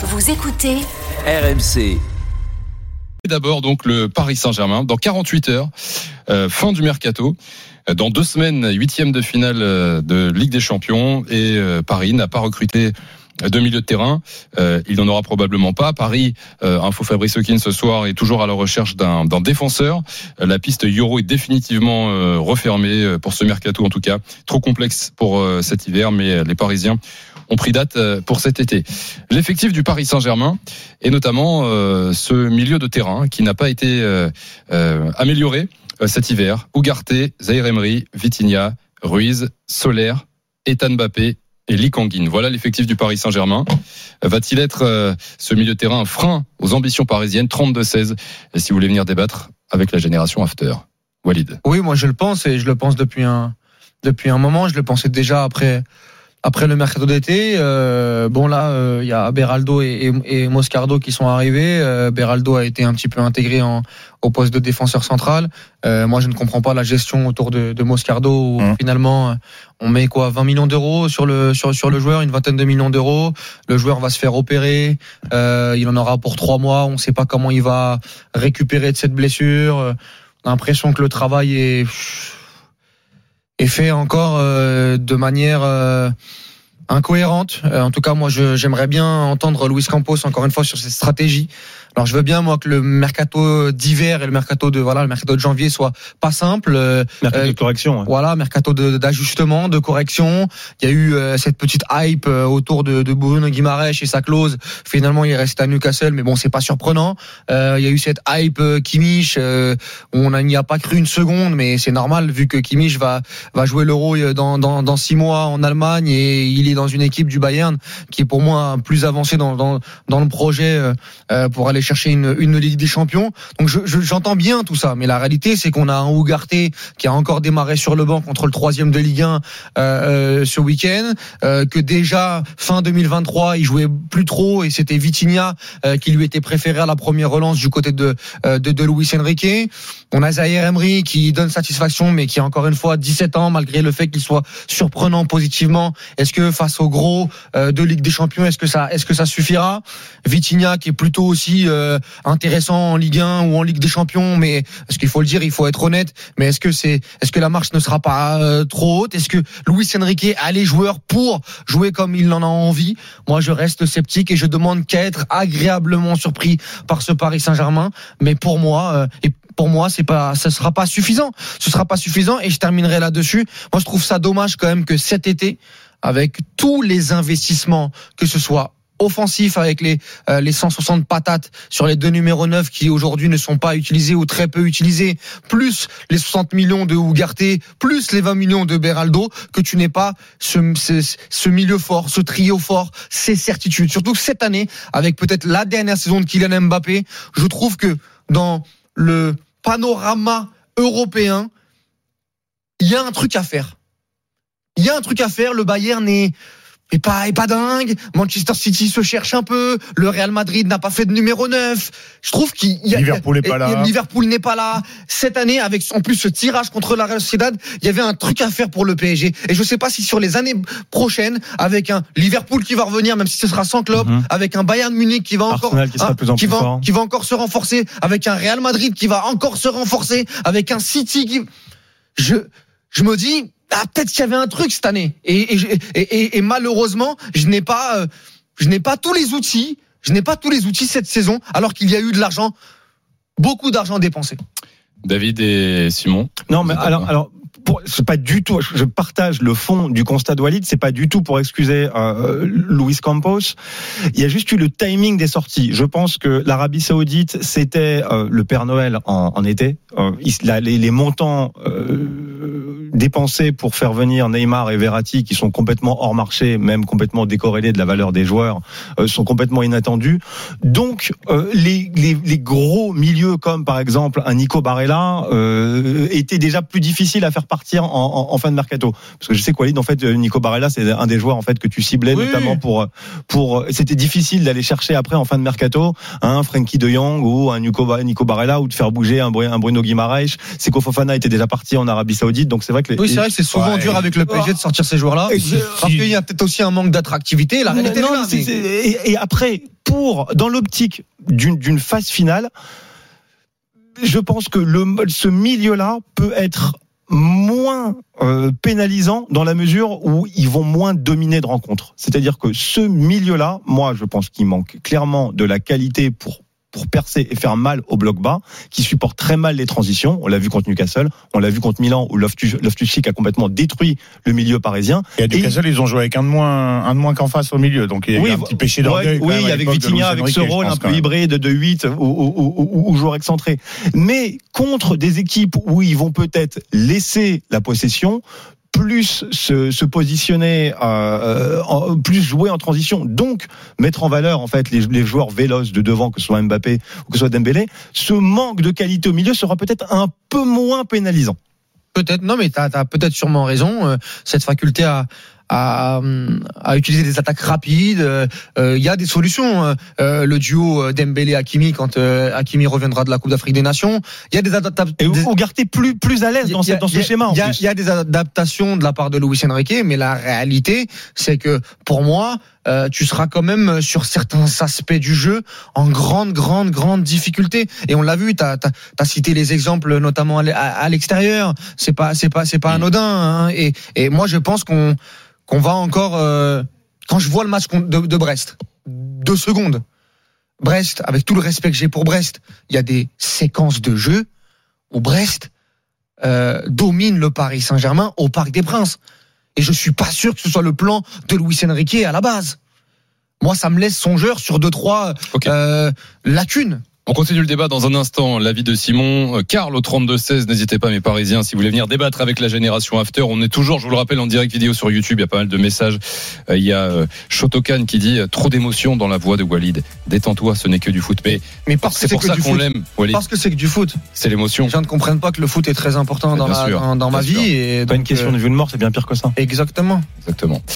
Vous écoutez RMC. D'abord donc le Paris Saint-Germain dans 48 heures, euh, fin du mercato. Dans deux semaines, huitième de finale euh, de Ligue des Champions et euh, Paris n'a pas recruté de milieu de terrain. Euh, il n'en aura probablement pas. Paris, euh, info Fabrice Hawkins ce soir, est toujours à la recherche d'un d'un défenseur. Euh, La piste Euro est définitivement euh, refermée pour ce mercato en tout cas. Trop complexe pour euh, cet hiver, mais les Parisiens ont pris date euh, pour cet été. L'effectif du Paris Saint-Germain et notamment euh, ce milieu de terrain qui n'a pas été euh, amélioré cet hiver. Ougarté, Zaire Emery, Vitinha, Ruiz, Soler, Ethan Mbappé et Lee. Voilà l'effectif du Paris Saint-Germain. Va-t-il être ce milieu de terrain un frein aux ambitions parisiennes? 32-16 Et si vous voulez venir débattre avec la génération After, Walid. Oui, moi je le pense et je le pense depuis un depuis un moment. Je le pensais déjà après après le mercato d'été. Euh, bon là, euh, il y a Beraldo et, et, et Moscardo qui sont arrivés. Euh, Beraldo a été un petit peu intégré en, au poste de défenseur central. Euh, moi, je ne comprends pas la gestion autour de, de Moscardo. Où Mmh. Finalement, euh, on met quoi 20 millions d'euros sur le sur sur le joueur, une vingtaine de millions d'euros. Le joueur va se faire opérer. Euh, il en aura pour trois mois. On ne sait pas comment il va récupérer de cette blessure. On a l'impression que le travail est est fait encore euh, de manière euh, incohérente. Euh, en tout cas, moi, j'aimerais bien entendre Luis Campos encore une fois sur cette stratégie. Alors, je veux bien moi que le mercato d'hiver et le mercato de voilà le mercato de janvier soit pas simple. Euh, Mercato Euh, de correction. ouais. voilà, mercato de- d'ajustement, de, correction. Il y a eu euh, cette petite hype euh, autour de, de Bruno Guimaraes et sa clause. Finalement, il est resté à Newcastle, mais bon, c'est pas surprenant. Euh, il y a eu cette hype euh, Kimmich. euh, on n'y a pas cru une seconde, mais c'est normal vu que Kimmich va va jouer l'Euro dans, dans dans six mois en Allemagne et il est dans une équipe du Bayern qui est pour moi plus avancée dans dans dans le projet pour aller chercher une une Ligue des Champions. Donc je- je- j'entends bien tout ça, mais la réalité c'est qu'on a un Ougarté qui a encore démarré sur le banc contre le troisième de Ligue 1 euh, euh, ce week-end, euh, que déjà fin 2023 il jouait plus trop et c'était Vitinha qui lui était préféré à la première relance du côté de de, Luis Enrique. On a Zaire Emery qui donne satisfaction mais qui a encore une fois 17 ans malgré le fait qu'il soit surprenant positivement. Est-ce que face au gros de Ligue des Champions, est-ce que ça est-ce que ça suffira? Vitinha qui est plutôt aussi euh, intéressant en Ligue 1 ou en Ligue des Champions, mais parce qu'il faut le dire, il faut être honnête. Mais est-ce que c'est, est-ce que la marche ne sera pas euh, trop haute? Est-ce que Luis Enrique a les joueurs pour jouer comme il en a envie? Moi, je reste sceptique et je demande qu'à être agréablement surpris par ce Paris Saint-Germain. Mais pour moi, euh, et pour moi, c'est pas, ce sera pas suffisant. Ce sera pas suffisant. Et je terminerai là-dessus. Moi, je trouve ça dommage quand même que cet été, avec tous les investissements, que ce soit offensif avec les euh, les 160 patates sur les deux numéros 9 qui aujourd'hui ne sont pas utilisés ou très peu utilisés, plus les 60 millions de Ougarté, plus les 20 millions de Beraldo, que tu n'aies pas ce, milieu fort, ce trio fort, ces certitudes. Surtout cette année, avec peut-être la dernière saison de Kylian Mbappé, je trouve que dans le panorama européen, il y a un truc à faire. Il y a un truc à faire. Le Bayern est est pas, est pas dingue. Manchester City se cherche un peu. Le Real Madrid n'a pas fait de numéro 9. Je trouve qu'il y a, Liverpool n'est pas et- là. et Liverpool n'est pas là. Cette année, avec en plus ce tirage contre la Real Sociedad, il y avait un truc à faire pour le PSG. Et je sais pas si sur les années prochaines, avec un Liverpool qui va revenir, même si ce sera sans club, Mhm. avec un Bayern Munich qui va encore, qui hein, de plus en qui plus va, fort. qui va encore se renforcer, avec un Real Madrid qui va encore se renforcer, avec un City qui, je, je me dis, ah, peut-être qu'il y avait un truc cette année. Et, et, et, et- et malheureusement, je n'ai pas, euh, je n'ai pas tous les outils. Je n'ai pas tous les outils cette saison, alors qu'il y a eu de l'argent, beaucoup d'argent dépensé. David et Simon. Non, mais alors, alors, pour- c'est pas du tout. Je partage le fond du constat de Walid. C'est pas du tout pour excuser euh, Luis Campos. Il y a juste eu le timing des sorties. Je pense que l'Arabie Saoudite, c'était euh, le Père Noël en, en été. Euh, il- la- les, les montants euh, dépensés pour faire venir Neymar et Verratti, qui sont complètement hors marché, même complètement décorrélés de la valeur des joueurs, euh, sont complètement inattendus. Donc, euh, les, les, les gros milieux comme par exemple un Nico Barella euh, étaient déjà plus difficiles à faire partir en, en, en fin de mercato. Parce que je sais Walid, en fait, Nico Barella, c'est un des joueurs en fait que tu ciblais Oui. notamment pour pour. C'était difficile d'aller chercher après en fin de mercato un Frankie De Jong ou un Nico, Nico Barella ou de faire bouger un Bruno Guimaraes. C'est Fofana était déjà parti en Arabie Saoudite, donc c'est vrai que les, Oui, c'est vrai que c'est souvent Ouais. dur avec le PSG de sortir ces joueurs-là. Parce qu'il y a peut-être aussi un manque d'attractivité. La réalité, non, mais- et, et après, pour, dans l'optique d'une d'une phase finale, je pense que le, ce milieu-là peut être moins euh, pénalisant dans la mesure où ils vont moins dominer de rencontres. C'est-à-dire que ce milieu-là, moi, je pense qu'il manque clairement de la qualité pour pour percer et faire mal au bloc bas, qui supporte très mal les transitions. On l'a vu contre Newcastle, on l'a vu contre Milan, où Loftus-Cheek a complètement détruit le milieu parisien. Et à Newcastle, et... ils ont joué avec un de moins, un de moins qu'en face au milieu, donc il y a oui, un petit péché d'orgueil. Oui, oui avec Vitinha, avec ce rôle un peu hybride de 8 ou, ou, ou, ou joueur excentré. Mais contre des équipes où ils vont peut-être laisser la possession, plus se, positionner, euh, en, plus jouer en transition, donc mettre en valeur en fait les, joueurs véloces de devant, que ce soit Mbappé ou que ce soit Dembélé, ce manque de qualité au milieu sera peut-être un peu moins pénalisant. Peut-être, non, mais tu as, as peut-être sûrement raison. Euh, cette faculté à, à, à, utiliser des attaques rapides. Euh, il y a des solutions. Euh, le duo Dembélé Hakimi quand euh, Hakimi reviendra de la Coupe d'Afrique des Nations. Il y a des adaptations. Et vous gardez plus plus à l'aise dans, ce, dans ce schéma. Il y, y, a des adaptations de la part de Luis Enrique, mais la réalité, c'est que pour moi, euh, tu seras quand même sur certains aspects du jeu en grande, grande, grande difficulté. Et on l'a vu, tu as, as, cité les exemples notamment à, l'extérieur. C'est pas, c'est pas, c'est pas mm. anodin. Hein. Et, et moi, je pense qu'on qu'on va encore. Euh, quand je vois le match de, de Brest, deux secondes. Brest, avec tout le respect que j'ai pour Brest, il y a des séquences de jeu où Brest euh, domine le Paris Saint-Germain au Parc des Princes. Et je suis pas sûr que ce soit le plan de Luis Enrique à la base. Moi, ça me laisse songeur sur deux trois okay. euh, lacunes. On continue le débat dans un instant. L'avis de Simon. Carl au 32-16. N'hésitez pas, mes Parisiens, si vous voulez venir débattre avec la génération After. On est toujours, je vous le rappelle, en direct vidéo sur YouTube. Il y a pas mal de messages. Il y a Shotokan qui dit trop d'émotion dans la voix de Walid. Détends-toi, ce n'est que du foot. Mais, mais parce c'est pour ça qu'on l'aime, Walid. Parce que c'est que du foot. C'est l'émotion. Les gens ne comprennent pas que le foot est très important dans, ma, dans, dans ma vie. Et pas une question de vue de mort, c'est bien pire que ça. Exactement. Exactement.